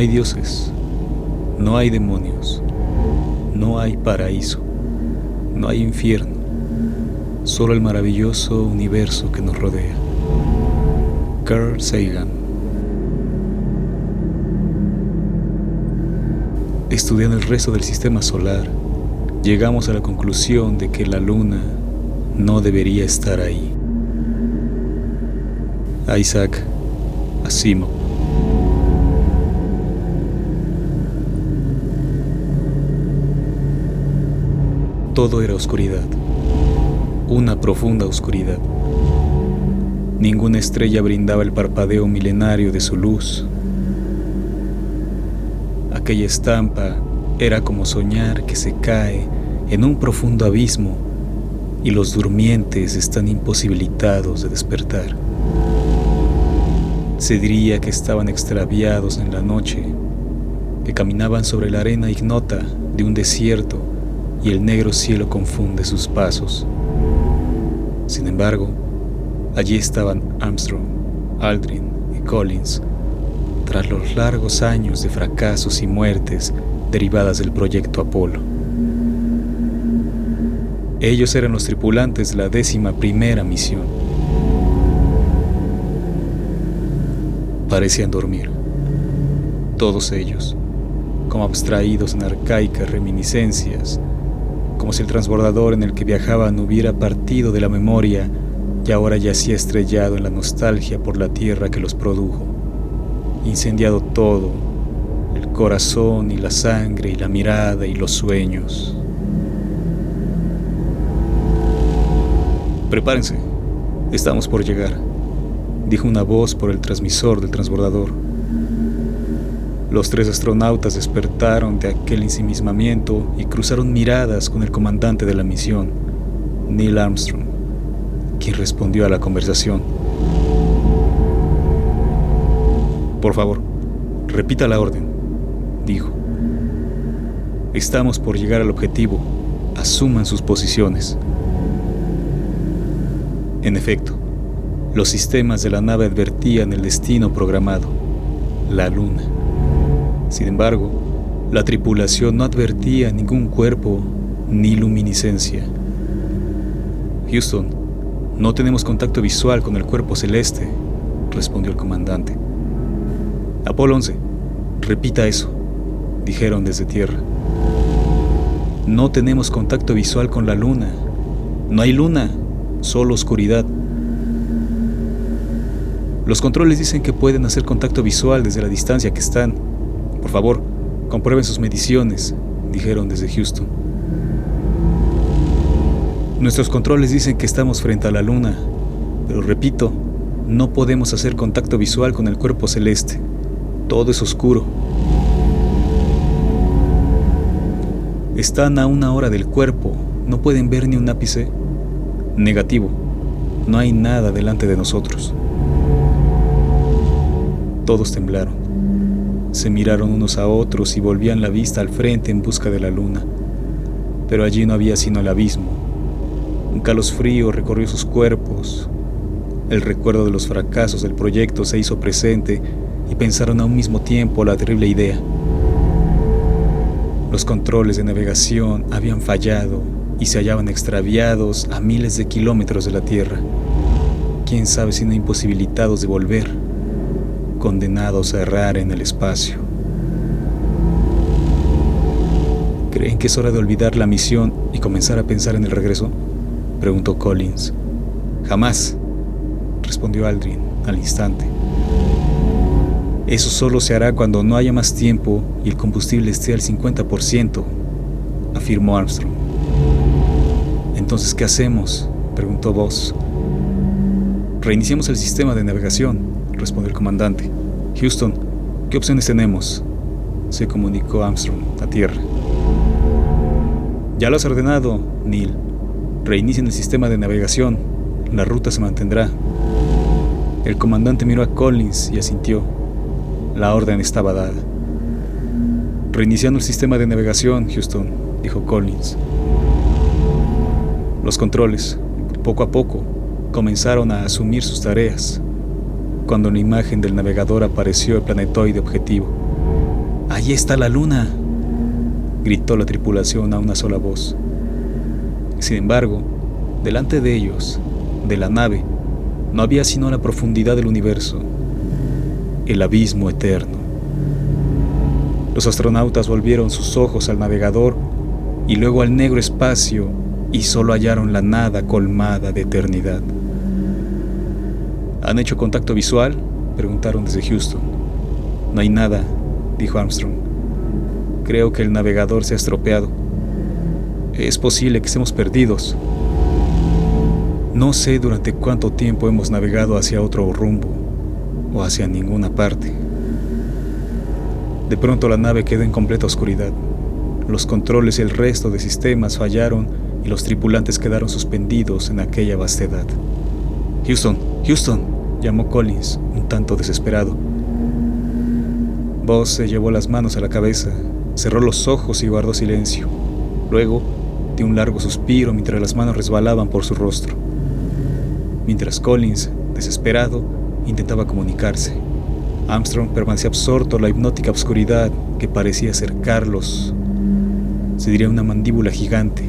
hay dioses, no hay demonios, no hay paraíso, no hay infierno, solo el maravilloso universo que nos rodea. Carl Sagan Estudiando el resto del sistema solar, llegamos a la conclusión de que la luna no debería estar ahí. Isaac Asimov Todo era oscuridad, una profunda oscuridad. Ninguna estrella brindaba el parpadeo milenario de su luz. Aquella estampa era como soñar que se cae en un profundo abismo y los durmientes están imposibilitados de despertar. Se diría que estaban extraviados en la noche, que caminaban sobre la arena ignota de un desierto y el negro cielo confunde sus pasos. Sin embargo, allí estaban Armstrong, Aldrin y Collins, tras los largos años de fracasos y muertes derivadas del proyecto Apolo. Ellos eran los tripulantes de la décima primera misión. Parecían dormir, todos ellos, como abstraídos en arcaicas reminiscencias como si el transbordador en el que viajaban hubiera partido de la memoria y ahora yacía estrellado en la nostalgia por la tierra que los produjo, incendiado todo, el corazón y la sangre y la mirada y los sueños. Prepárense, estamos por llegar, dijo una voz por el transmisor del transbordador. Los tres astronautas despertaron de aquel ensimismamiento y cruzaron miradas con el comandante de la misión, Neil Armstrong, quien respondió a la conversación. Por favor, repita la orden, dijo. Estamos por llegar al objetivo. Asuman sus posiciones. En efecto, los sistemas de la nave advertían el destino programado, la Luna. Sin embargo, la tripulación no advertía ningún cuerpo ni luminiscencia. Houston, no tenemos contacto visual con el cuerpo celeste, respondió el comandante. Apolo 11, repita eso, dijeron desde tierra. No tenemos contacto visual con la luna. No hay luna, solo oscuridad. Los controles dicen que pueden hacer contacto visual desde la distancia que están por favor, comprueben sus mediciones, dijeron desde Houston. Nuestros controles dicen que estamos frente a la luna, pero repito, no podemos hacer contacto visual con el cuerpo celeste. Todo es oscuro. Están a una hora del cuerpo, no pueden ver ni un ápice. Negativo, no hay nada delante de nosotros. Todos temblaron. Se miraron unos a otros y volvían la vista al frente en busca de la luna. Pero allí no había sino el abismo. Un frío recorrió sus cuerpos. El recuerdo de los fracasos del proyecto se hizo presente y pensaron a un mismo tiempo la terrible idea. Los controles de navegación habían fallado y se hallaban extraviados a miles de kilómetros de la Tierra. Quién sabe si no imposibilitados de volver condenados a errar en el espacio. ¿Creen que es hora de olvidar la misión y comenzar a pensar en el regreso? preguntó Collins. Jamás, respondió Aldrin al instante. Eso solo se hará cuando no haya más tiempo y el combustible esté al 50%, afirmó Armstrong. Entonces, ¿qué hacemos? preguntó Voss. Reiniciamos el sistema de navegación, respondió el comandante. Houston, ¿qué opciones tenemos? Se comunicó Armstrong a tierra. Ya lo has ordenado, Neil. Reinicien el sistema de navegación. La ruta se mantendrá. El comandante miró a Collins y asintió. La orden estaba dada. Reiniciando el sistema de navegación, Houston, dijo Collins. Los controles, poco a poco, comenzaron a asumir sus tareas, cuando en la imagen del navegador apareció el planetoide objetivo. ¡Ahí está la luna! gritó la tripulación a una sola voz. Sin embargo, delante de ellos, de la nave, no había sino la profundidad del universo, el abismo eterno. Los astronautas volvieron sus ojos al navegador y luego al negro espacio y solo hallaron la nada colmada de eternidad. ¿Han hecho contacto visual? Preguntaron desde Houston. No hay nada, dijo Armstrong. Creo que el navegador se ha estropeado. Es posible que estemos perdidos. No sé durante cuánto tiempo hemos navegado hacia otro rumbo o hacia ninguna parte. De pronto la nave quedó en completa oscuridad. Los controles y el resto de sistemas fallaron y los tripulantes quedaron suspendidos en aquella vastedad. Houston, Houston, llamó Collins, un tanto desesperado. Voss se llevó las manos a la cabeza, cerró los ojos y guardó silencio. Luego dio un largo suspiro mientras las manos resbalaban por su rostro. Mientras Collins, desesperado, intentaba comunicarse. Armstrong permanecía absorto en la hipnótica oscuridad que parecía acercarlos. Se diría una mandíbula gigante,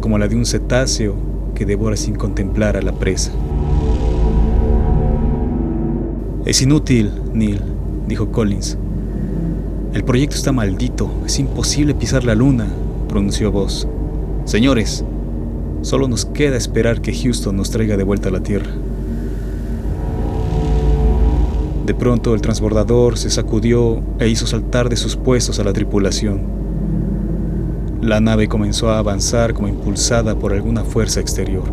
como la de un cetáceo que devora sin contemplar a la presa. Es inútil, Neil, dijo Collins. El proyecto está maldito, es imposible pisar la luna, pronunció Voss. Señores, solo nos queda esperar que Houston nos traiga de vuelta a la Tierra. De pronto el transbordador se sacudió e hizo saltar de sus puestos a la tripulación. La nave comenzó a avanzar como impulsada por alguna fuerza exterior.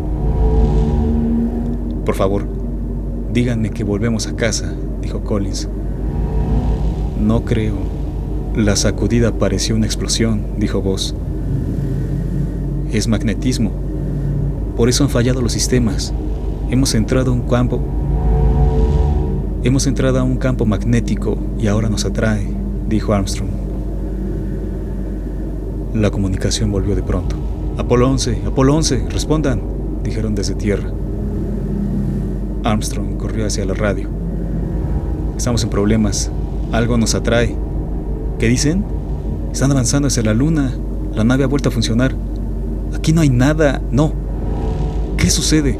Por favor, Díganme que volvemos a casa, dijo Collins. No creo. La sacudida pareció una explosión, dijo Voss. Es magnetismo. Por eso han fallado los sistemas. Hemos entrado a un campo. Hemos entrado a un campo magnético y ahora nos atrae, dijo Armstrong. La comunicación volvió de pronto. Apolo 11, Apolo 11, respondan, dijeron desde tierra. Armstrong corrió hacia la radio. Estamos en problemas. Algo nos atrae. ¿Qué dicen? Están avanzando hacia la luna. La nave ha vuelto a funcionar. Aquí no hay nada. No. ¿Qué sucede?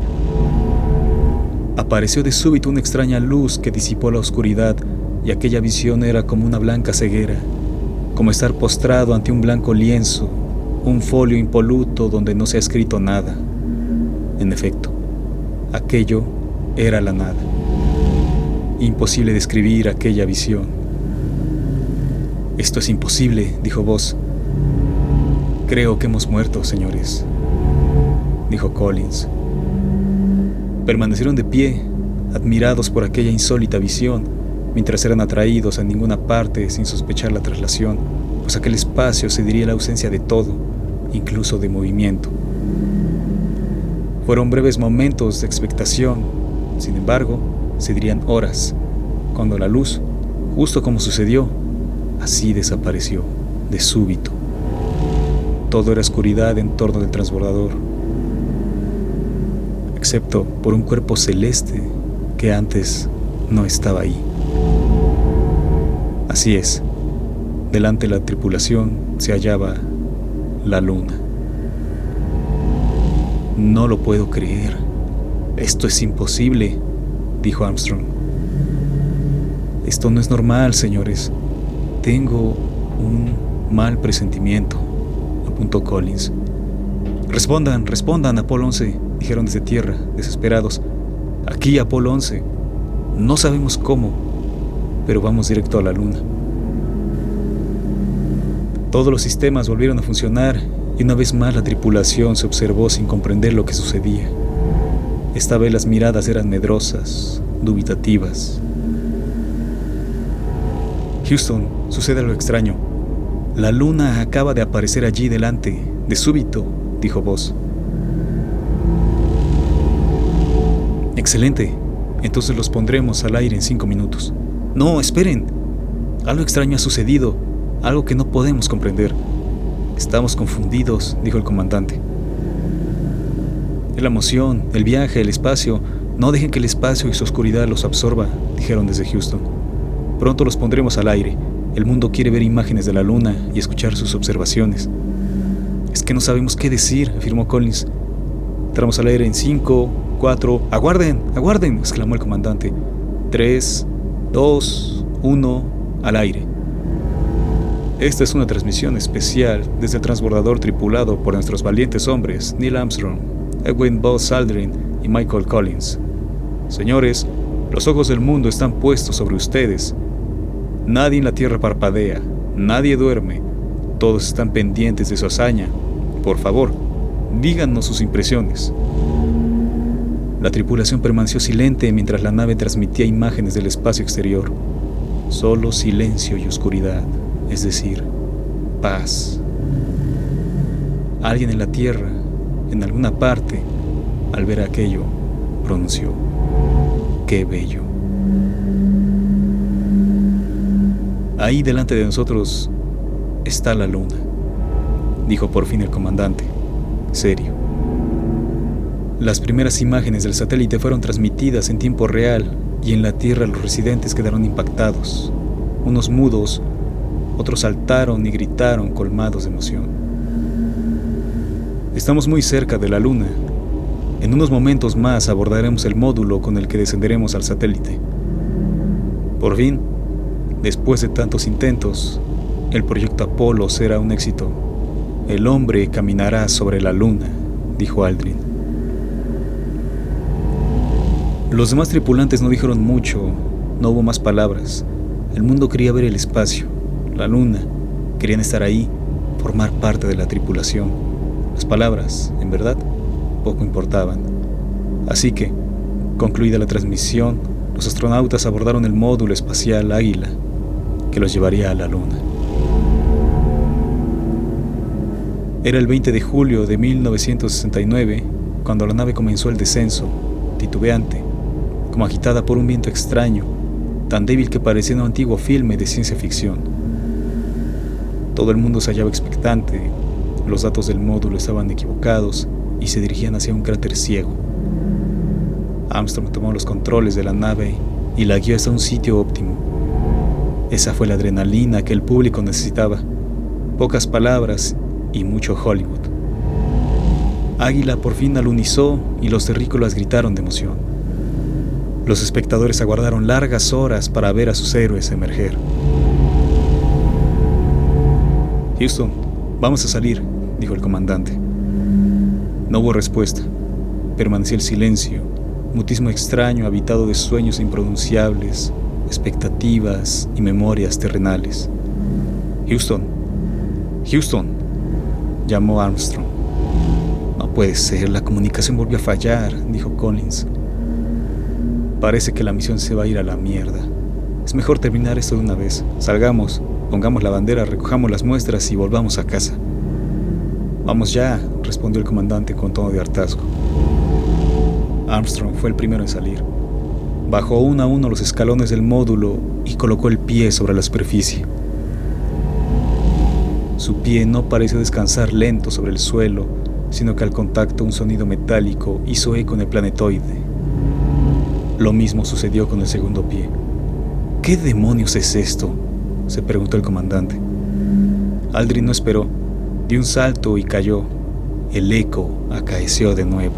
Apareció de súbito una extraña luz que disipó la oscuridad y aquella visión era como una blanca ceguera, como estar postrado ante un blanco lienzo, un folio impoluto donde no se ha escrito nada. En efecto, aquello era la nada. Imposible describir aquella visión. Esto es imposible, dijo Voss. Creo que hemos muerto, señores, dijo Collins. Permanecieron de pie, admirados por aquella insólita visión, mientras eran atraídos a ninguna parte sin sospechar la traslación, pues aquel espacio se diría la ausencia de todo, incluso de movimiento. Fueron breves momentos de expectación sin embargo, se dirían horas, cuando la luz, justo como sucedió, así desapareció, de súbito. Todo era oscuridad en torno del transbordador, excepto por un cuerpo celeste que antes no estaba ahí. Así es, delante de la tripulación se hallaba la luna. No lo puedo creer. Esto es imposible, dijo Armstrong. Esto no es normal, señores. Tengo un mal presentimiento, apuntó Collins. Respondan, respondan, Apolo 11, dijeron desde tierra, desesperados. Aquí, Apolo 11. No sabemos cómo, pero vamos directo a la luna. Todos los sistemas volvieron a funcionar y una vez más la tripulación se observó sin comprender lo que sucedía. Esta vez las miradas eran medrosas, dubitativas. Houston, sucede algo extraño. La luna acaba de aparecer allí delante, de súbito, dijo Voss. Excelente. Entonces los pondremos al aire en cinco minutos. No, esperen. Algo extraño ha sucedido, algo que no podemos comprender. Estamos confundidos, dijo el comandante. La emoción, el viaje, el espacio. No dejen que el espacio y su oscuridad los absorba, dijeron desde Houston. Pronto los pondremos al aire. El mundo quiere ver imágenes de la luna y escuchar sus observaciones. Es que no sabemos qué decir, afirmó Collins. Entramos al aire en 5, 4. ¡Aguarden! ¡Aguarden! exclamó el comandante. 3, 2, 1, al aire. Esta es una transmisión especial desde el transbordador tripulado por nuestros valientes hombres Neil Armstrong, Edwin Buzz Aldrin y Michael Collins. Señores, los ojos del mundo están puestos sobre ustedes. Nadie en la Tierra parpadea, nadie duerme, todos están pendientes de su hazaña. Por favor, díganos sus impresiones. La tripulación permaneció silente mientras la nave transmitía imágenes del espacio exterior. Solo silencio y oscuridad es decir, paz. Alguien en la tierra, en alguna parte, al ver aquello, pronunció, qué bello. Ahí delante de nosotros está la luna, dijo por fin el comandante, serio. Las primeras imágenes del satélite fueron transmitidas en tiempo real y en la Tierra los residentes quedaron impactados, unos mudos, otros saltaron y gritaron colmados de emoción. Estamos muy cerca de la Luna. En unos momentos más abordaremos el módulo con el que descenderemos al satélite. Por fin, después de tantos intentos, el proyecto Apolo será un éxito. El hombre caminará sobre la Luna, dijo Aldrin. Los demás tripulantes no dijeron mucho, no hubo más palabras. El mundo quería ver el espacio la luna, querían estar ahí, formar parte de la tripulación. Las palabras, en verdad, poco importaban. Así que, concluida la transmisión, los astronautas abordaron el módulo espacial Águila, que los llevaría a la luna. Era el 20 de julio de 1969 cuando la nave comenzó el descenso, titubeante, como agitada por un viento extraño, tan débil que parecía un antiguo filme de ciencia ficción. Todo el mundo se hallaba expectante, los datos del módulo estaban equivocados y se dirigían hacia un cráter ciego. Armstrong tomó los controles de la nave y la guió hasta un sitio óptimo. Esa fue la adrenalina que el público necesitaba. Pocas palabras y mucho Hollywood. Águila por fin alunizó y los terrícolas gritaron de emoción. Los espectadores aguardaron largas horas para ver a sus héroes emerger. Houston, vamos a salir, dijo el comandante. No hubo respuesta. Permaneció el silencio, mutismo extraño habitado de sueños impronunciables, expectativas y memorias terrenales. Houston, Houston, llamó Armstrong. No puede ser, la comunicación volvió a fallar, dijo Collins. Parece que la misión se va a ir a la mierda. Es mejor terminar esto de una vez. Salgamos, Pongamos la bandera, recojamos las muestras y volvamos a casa. Vamos ya, respondió el comandante con tono de hartazgo. Armstrong fue el primero en salir. Bajó uno a uno los escalones del módulo y colocó el pie sobre la superficie. Su pie no pareció descansar lento sobre el suelo, sino que al contacto un sonido metálico hizo eco en el planetoide. Lo mismo sucedió con el segundo pie. ¿Qué demonios es esto? se preguntó el comandante. Aldrin no esperó, dio un salto y cayó. El eco acaeció de nuevo.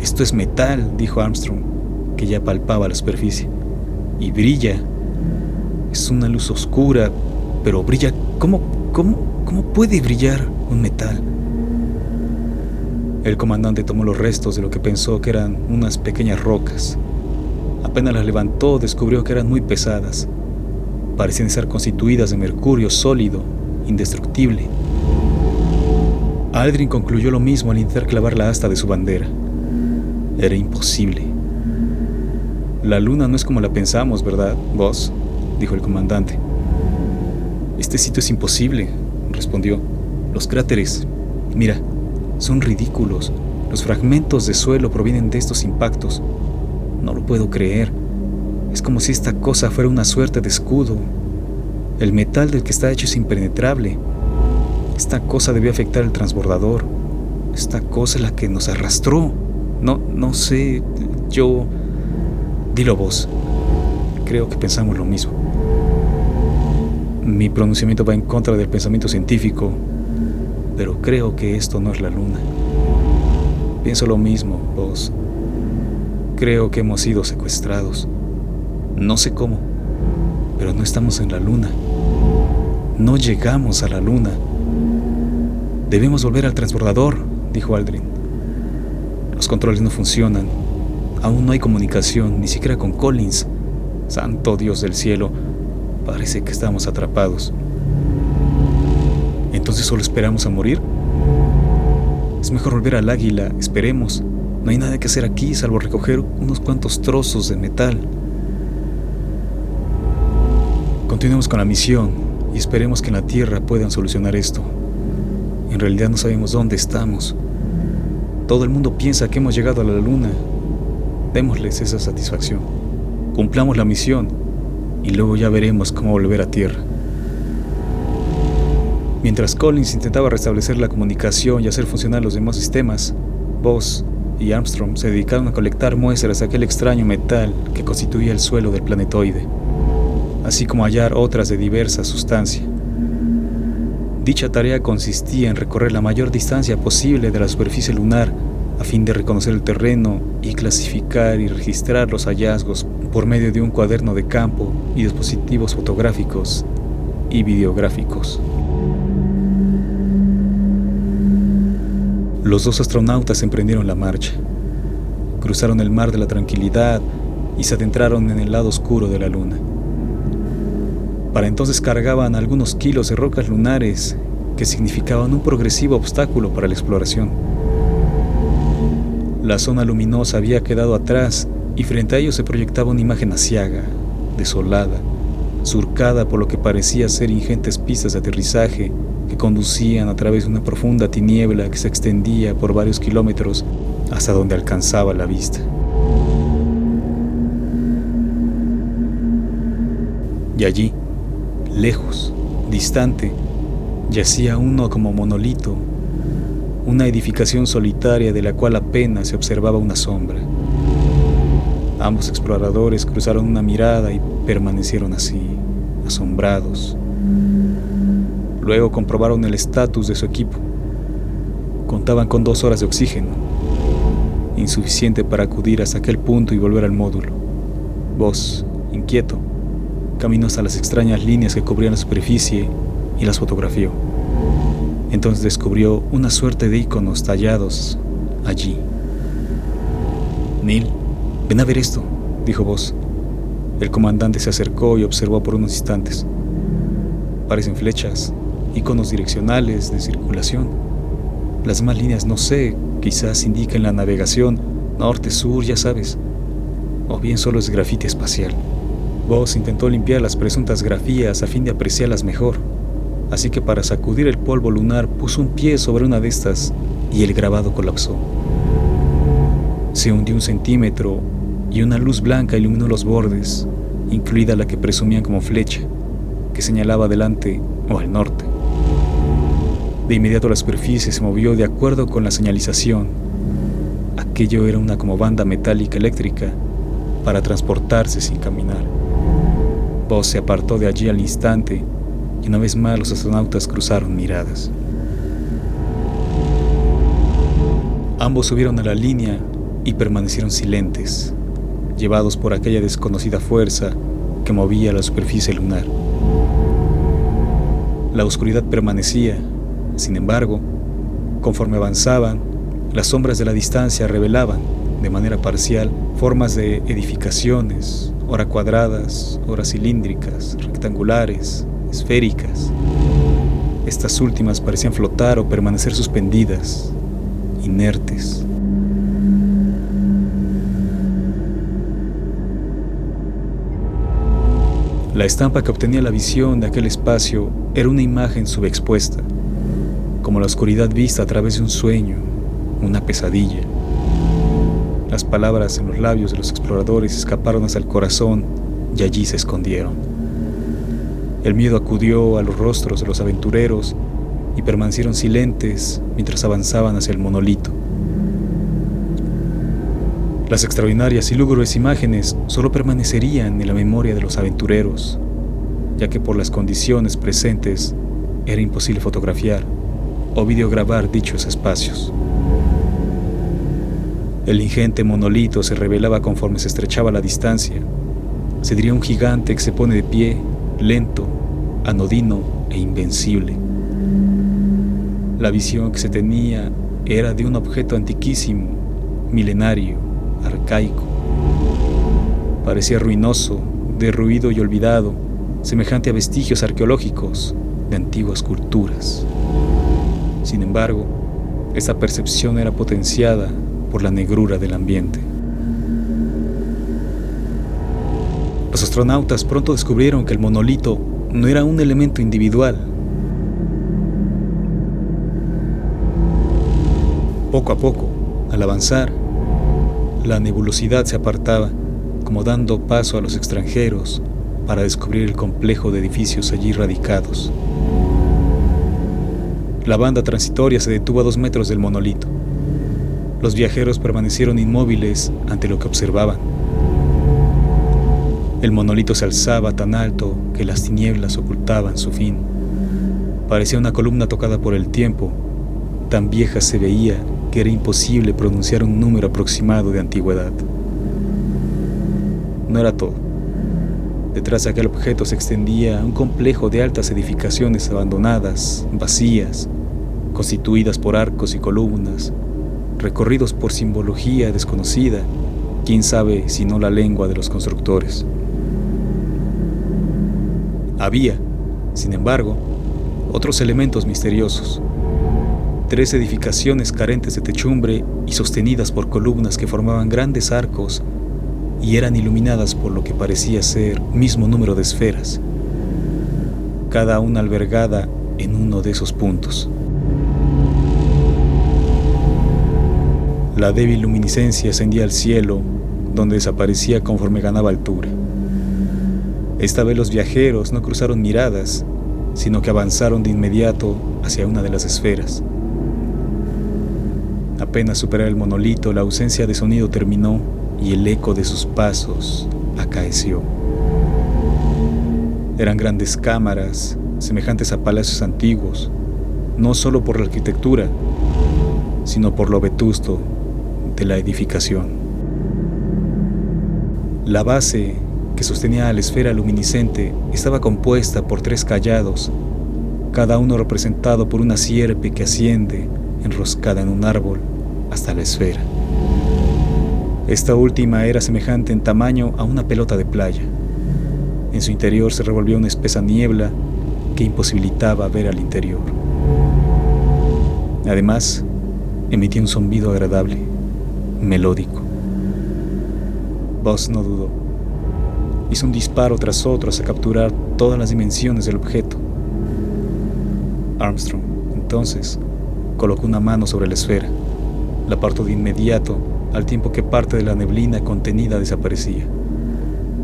Esto es metal, dijo Armstrong, que ya palpaba la superficie. Y brilla. Es una luz oscura, pero brilla. ¿Cómo, cómo, cómo puede brillar un metal? El comandante tomó los restos de lo que pensó que eran unas pequeñas rocas. Apenas las levantó, descubrió que eran muy pesadas parecían estar constituidas de mercurio sólido, indestructible. Aldrin concluyó lo mismo al intentar clavar la asta de su bandera. Era imposible. La luna no es como la pensamos, ¿verdad, vos? dijo el comandante. Este sitio es imposible, respondió. Los cráteres, mira, son ridículos. Los fragmentos de suelo provienen de estos impactos. No lo puedo creer. Es como si esta cosa fuera una suerte de escudo. El metal del que está hecho es impenetrable. Esta cosa debió afectar el transbordador. Esta cosa es la que nos arrastró. No, no sé, yo... Dilo vos. Creo que pensamos lo mismo. Mi pronunciamiento va en contra del pensamiento científico, pero creo que esto no es la luna. Pienso lo mismo, vos. Creo que hemos sido secuestrados. No sé cómo, pero no estamos en la luna. No llegamos a la luna. Debemos volver al transbordador, dijo Aldrin. Los controles no funcionan. Aún no hay comunicación, ni siquiera con Collins. Santo Dios del cielo, parece que estamos atrapados. ¿Entonces solo esperamos a morir? Es mejor volver al águila, esperemos. No hay nada que hacer aquí salvo recoger unos cuantos trozos de metal. Continuemos con la misión y esperemos que en la Tierra puedan solucionar esto. En realidad no sabemos dónde estamos. Todo el mundo piensa que hemos llegado a la Luna. Démosles esa satisfacción. Cumplamos la misión y luego ya veremos cómo volver a Tierra. Mientras Collins intentaba restablecer la comunicación y hacer funcionar los demás sistemas, Buzz y Armstrong se dedicaron a colectar muestras de aquel extraño metal que constituía el suelo del planetoide, así como hallar otras de diversa sustancia. Dicha tarea consistía en recorrer la mayor distancia posible de la superficie lunar a fin de reconocer el terreno y clasificar y registrar los hallazgos por medio de un cuaderno de campo y dispositivos fotográficos y videográficos. Los dos astronautas emprendieron la marcha. Cruzaron el mar de la tranquilidad y se adentraron en el lado oscuro de la luna. Para entonces cargaban algunos kilos de rocas lunares que significaban un progresivo obstáculo para la exploración. La zona luminosa había quedado atrás y frente a ellos se proyectaba una imagen asiaga, desolada, surcada por lo que parecía ser ingentes pistas de aterrizaje que conducían a través de una profunda tiniebla que se extendía por varios kilómetros hasta donde alcanzaba la vista. Y allí, lejos, distante, yacía uno como monolito, una edificación solitaria de la cual apenas se observaba una sombra. Ambos exploradores cruzaron una mirada y permanecieron así, asombrados, Luego comprobaron el estatus de su equipo. Contaban con dos horas de oxígeno, insuficiente para acudir hasta aquel punto y volver al módulo. Vos, inquieto, caminó hasta las extrañas líneas que cubrían la superficie y las fotografió. Entonces descubrió una suerte de iconos tallados allí. Neil, ven a ver esto, dijo Vos. El comandante se acercó y observó por unos instantes. Parecen flechas, iconos direccionales de circulación. Las demás líneas no sé, quizás indiquen la navegación, norte, sur, ya sabes. O bien solo es grafite espacial. Voss intentó limpiar las presuntas grafías a fin de apreciarlas mejor. Así que para sacudir el polvo lunar puso un pie sobre una de estas y el grabado colapsó. Se hundió un centímetro y una luz blanca iluminó los bordes, incluida la que presumían como flecha, que señalaba adelante o al norte. De inmediato la superficie se movió de acuerdo con la señalización. Aquello era una como banda metálica eléctrica para transportarse sin caminar. Buzz se apartó de allí al instante y una vez más los astronautas cruzaron miradas. Ambos subieron a la línea y permanecieron silentes, llevados por aquella desconocida fuerza que movía la superficie lunar. La oscuridad permanecía sin embargo, conforme avanzaban, las sombras de la distancia revelaban, de manera parcial, formas de edificaciones, ora cuadradas, ora cilíndricas, rectangulares, esféricas. Estas últimas parecían flotar o permanecer suspendidas, inertes. La estampa que obtenía la visión de aquel espacio era una imagen subexpuesta, como la oscuridad vista a través de un sueño, una pesadilla. Las palabras en los labios de los exploradores escaparon hasta el corazón y allí se escondieron. El miedo acudió a los rostros de los aventureros y permanecieron silentes mientras avanzaban hacia el monolito. Las extraordinarias y lúgubres imágenes solo permanecerían en la memoria de los aventureros, ya que por las condiciones presentes era imposible fotografiar o videograbar dichos espacios. El ingente monolito se revelaba conforme se estrechaba la distancia. Se diría un gigante que se pone de pie, lento, anodino e invencible. La visión que se tenía era de un objeto antiquísimo, milenario, arcaico. Parecía ruinoso, derruido y olvidado, semejante a vestigios arqueológicos de antiguas culturas. Sin embargo, esa percepción era potenciada por la negrura del ambiente. Los astronautas pronto descubrieron que el monolito no era un elemento individual. Poco a poco, al avanzar, la nebulosidad se apartaba, como dando paso a los extranjeros para descubrir el complejo de edificios allí radicados. La banda transitoria se detuvo a dos metros del monolito. Los viajeros permanecieron inmóviles ante lo que observaban. El monolito se alzaba tan alto que las tinieblas ocultaban su fin. Parecía una columna tocada por el tiempo. Tan vieja se veía que era imposible pronunciar un número aproximado de antigüedad. No era todo. Detrás de aquel objeto se extendía un complejo de altas edificaciones abandonadas, vacías, constituidas por arcos y columnas, recorridos por simbología desconocida, quién sabe si no la lengua de los constructores. Había, sin embargo, otros elementos misteriosos. Tres edificaciones carentes de techumbre y sostenidas por columnas que formaban grandes arcos y eran iluminadas por lo que parecía ser mismo número de esferas, cada una albergada en uno de esos puntos. La débil luminiscencia ascendía al cielo, donde desaparecía conforme ganaba altura. Esta vez los viajeros no cruzaron miradas, sino que avanzaron de inmediato hacia una de las esferas. Apenas superar el monolito, la ausencia de sonido terminó y el eco de sus pasos acaeció. Eran grandes cámaras, semejantes a palacios antiguos, no solo por la arquitectura, sino por lo vetusto la edificación. La base que sostenía a la esfera luminiscente estaba compuesta por tres callados, cada uno representado por una sierpe que asciende, enroscada en un árbol, hasta la esfera. Esta última era semejante en tamaño a una pelota de playa. En su interior se revolvía una espesa niebla que imposibilitaba ver al interior. Además, emitía un zumbido agradable melódico. Buzz no dudó. Hizo un disparo tras otro hasta capturar todas las dimensiones del objeto. Armstrong, entonces, colocó una mano sobre la esfera. La apartó de inmediato, al tiempo que parte de la neblina contenida desaparecía.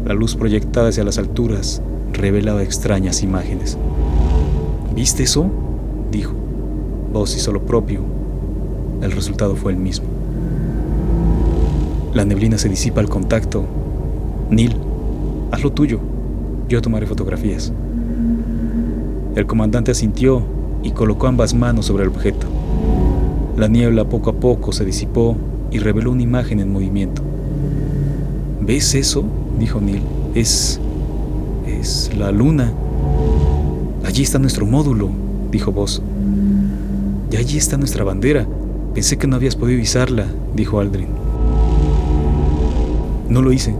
La luz proyectada hacia las alturas revelaba extrañas imágenes. ¿Viste eso? dijo. Buzz hizo lo propio. El resultado fue el mismo. La neblina se disipa al contacto. Neil, haz lo tuyo. Yo tomaré fotografías. El comandante asintió y colocó ambas manos sobre el objeto. La niebla poco a poco se disipó y reveló una imagen en movimiento. ¿Ves eso? dijo Neil. Es... es la luna. Allí está nuestro módulo, dijo Voss. Y allí está nuestra bandera. Pensé que no habías podido izarla, dijo Aldrin. No lo hice.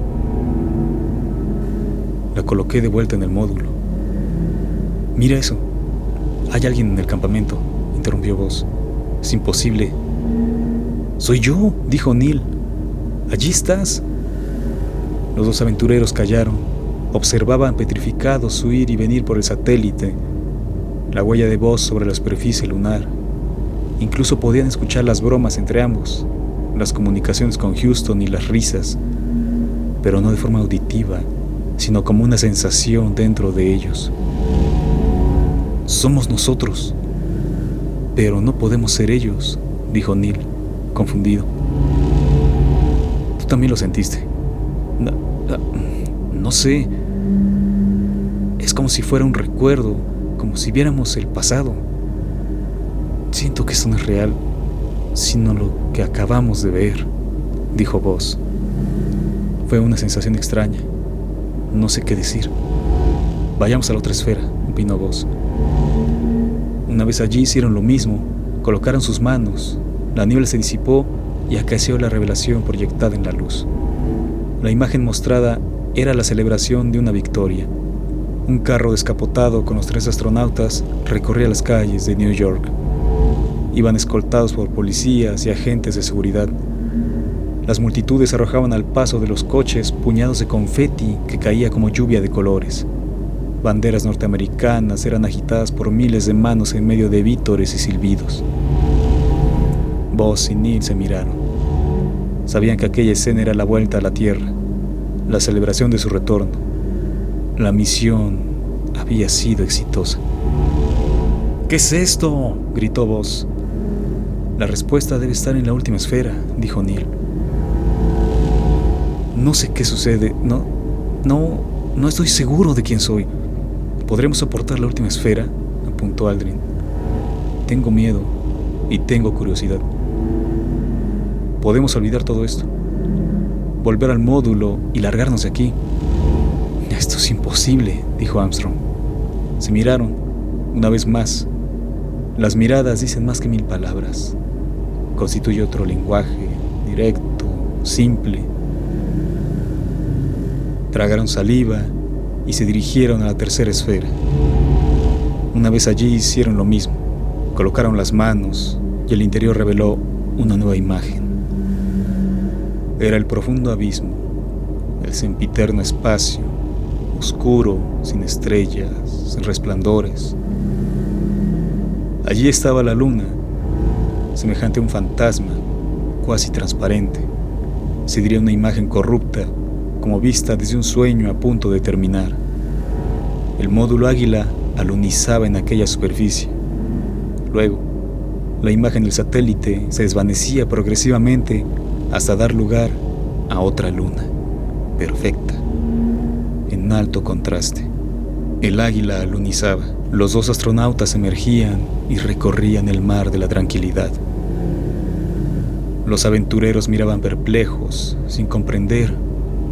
La coloqué de vuelta en el módulo. Mira eso. Hay alguien en el campamento, interrumpió Vos. Es imposible. Soy yo, dijo Neil. Allí estás. Los dos aventureros callaron. Observaban petrificados su ir y venir por el satélite, la huella de voz sobre la superficie lunar. Incluso podían escuchar las bromas entre ambos, las comunicaciones con Houston y las risas pero no de forma auditiva, sino como una sensación dentro de ellos. Somos nosotros. Pero no podemos ser ellos, dijo Neil, confundido. Tú también lo sentiste. No, sé. Es como si fuera un recuerdo, como si viéramos el pasado. Siento que esto no es real, sino lo que acabamos de ver, dijo Voss. Fue una sensación extraña. No sé qué decir. Vayamos a la otra esfera, opinó Voss. Una vez allí hicieron lo mismo, colocaron sus manos, la niebla se disipó y acaeció la revelación proyectada en la luz. La imagen mostrada era la celebración de una victoria. Un carro descapotado con los tres astronautas recorría las calles de New York. Iban escoltados por policías y agentes de seguridad. Las multitudes arrojaban al paso de los coches puñados de confeti que caía como lluvia de colores. Banderas norteamericanas eran agitadas por miles de manos en medio de vítores y silbidos. Vos y Neil se miraron. Sabían que aquella escena era la vuelta a la Tierra, la celebración de su retorno. La misión había sido exitosa. ¿Qué es esto? gritó Vos. La respuesta debe estar en la última esfera, dijo Neil. No sé qué sucede. No, no, no estoy seguro de quién soy. ¿Podremos soportar la última esfera? apuntó Aldrin. Tengo miedo y tengo curiosidad. Podemos olvidar todo esto. Volver al módulo y largarnos de aquí. Esto es imposible, dijo Armstrong. Se miraron, una vez más. Las miradas dicen más que mil palabras. Constituye otro lenguaje, directo, simple. Tragaron saliva y se dirigieron a la tercera esfera. Una vez allí hicieron lo mismo. Colocaron las manos y el interior reveló una nueva imagen. Era el profundo abismo, el sempiterno espacio, oscuro, sin estrellas, sin resplandores. Allí estaba la luna, semejante a un fantasma, cuasi transparente. Se diría una imagen corrupta como vista desde un sueño a punto de terminar. El módulo águila alunizaba en aquella superficie. Luego, la imagen del satélite se desvanecía progresivamente hasta dar lugar a otra luna, perfecta, en alto contraste. El águila alunizaba, los dos astronautas emergían y recorrían el mar de la tranquilidad. Los aventureros miraban perplejos, sin comprender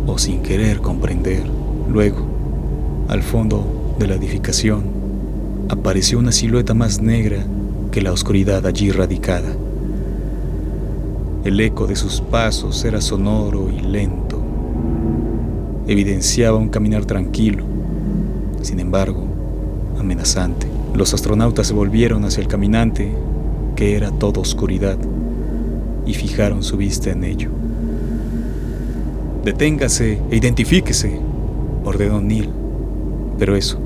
o sin querer comprender. Luego, al fondo de la edificación, apareció una silueta más negra que la oscuridad allí radicada. El eco de sus pasos era sonoro y lento. Evidenciaba un caminar tranquilo, sin embargo, amenazante. Los astronautas se volvieron hacia el caminante, que era todo oscuridad, y fijaron su vista en ello. Deténgase e identifíquese, ordenó Neil. Pero eso,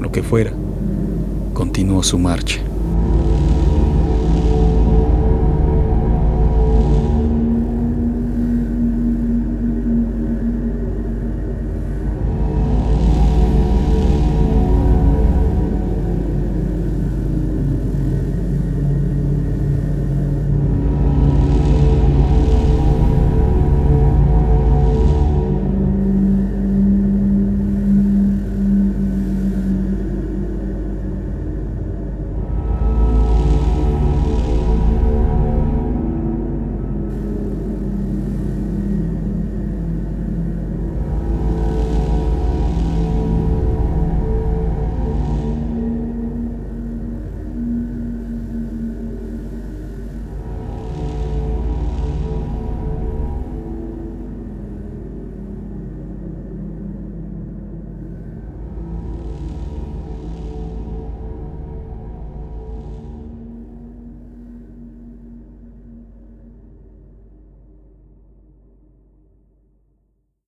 lo que fuera, continuó su marcha.